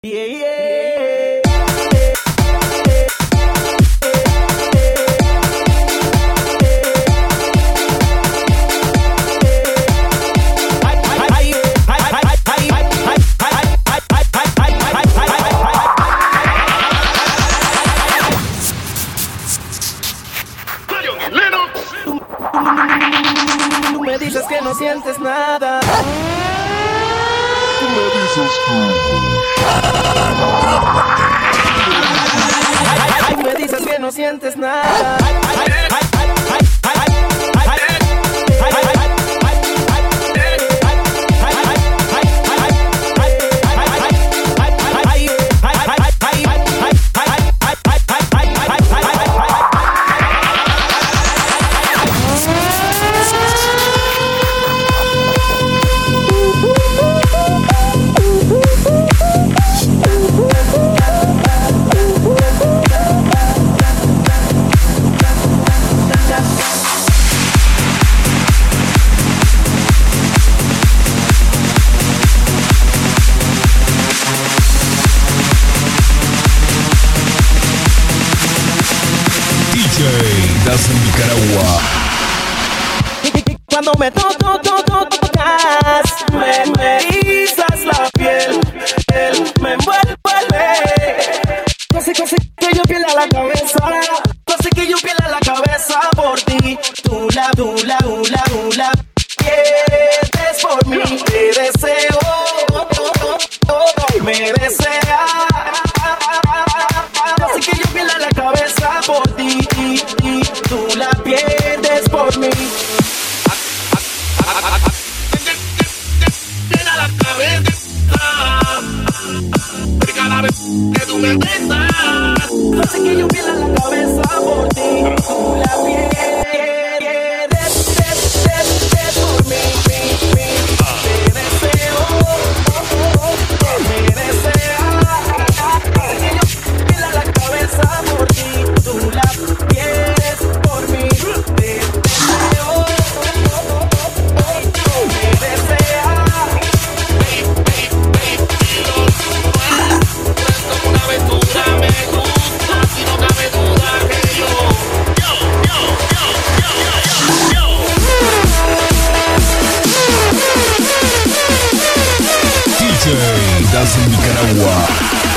Yeah, yeah. Tú me dices que no sientes nada. Tú me dices que no sientes nada. DJ Das en Nicaragua. Cuando me to to to to tocas, me me la piel, piel me envuelve. Casi casi que yo piel a la cabeza, casi que yo piel a la cabeza por ti. Tú la, tú la, tú la, tú la pierdes por mí. Te deseo, me desea. Cabeza DJ Das en Nicaragua.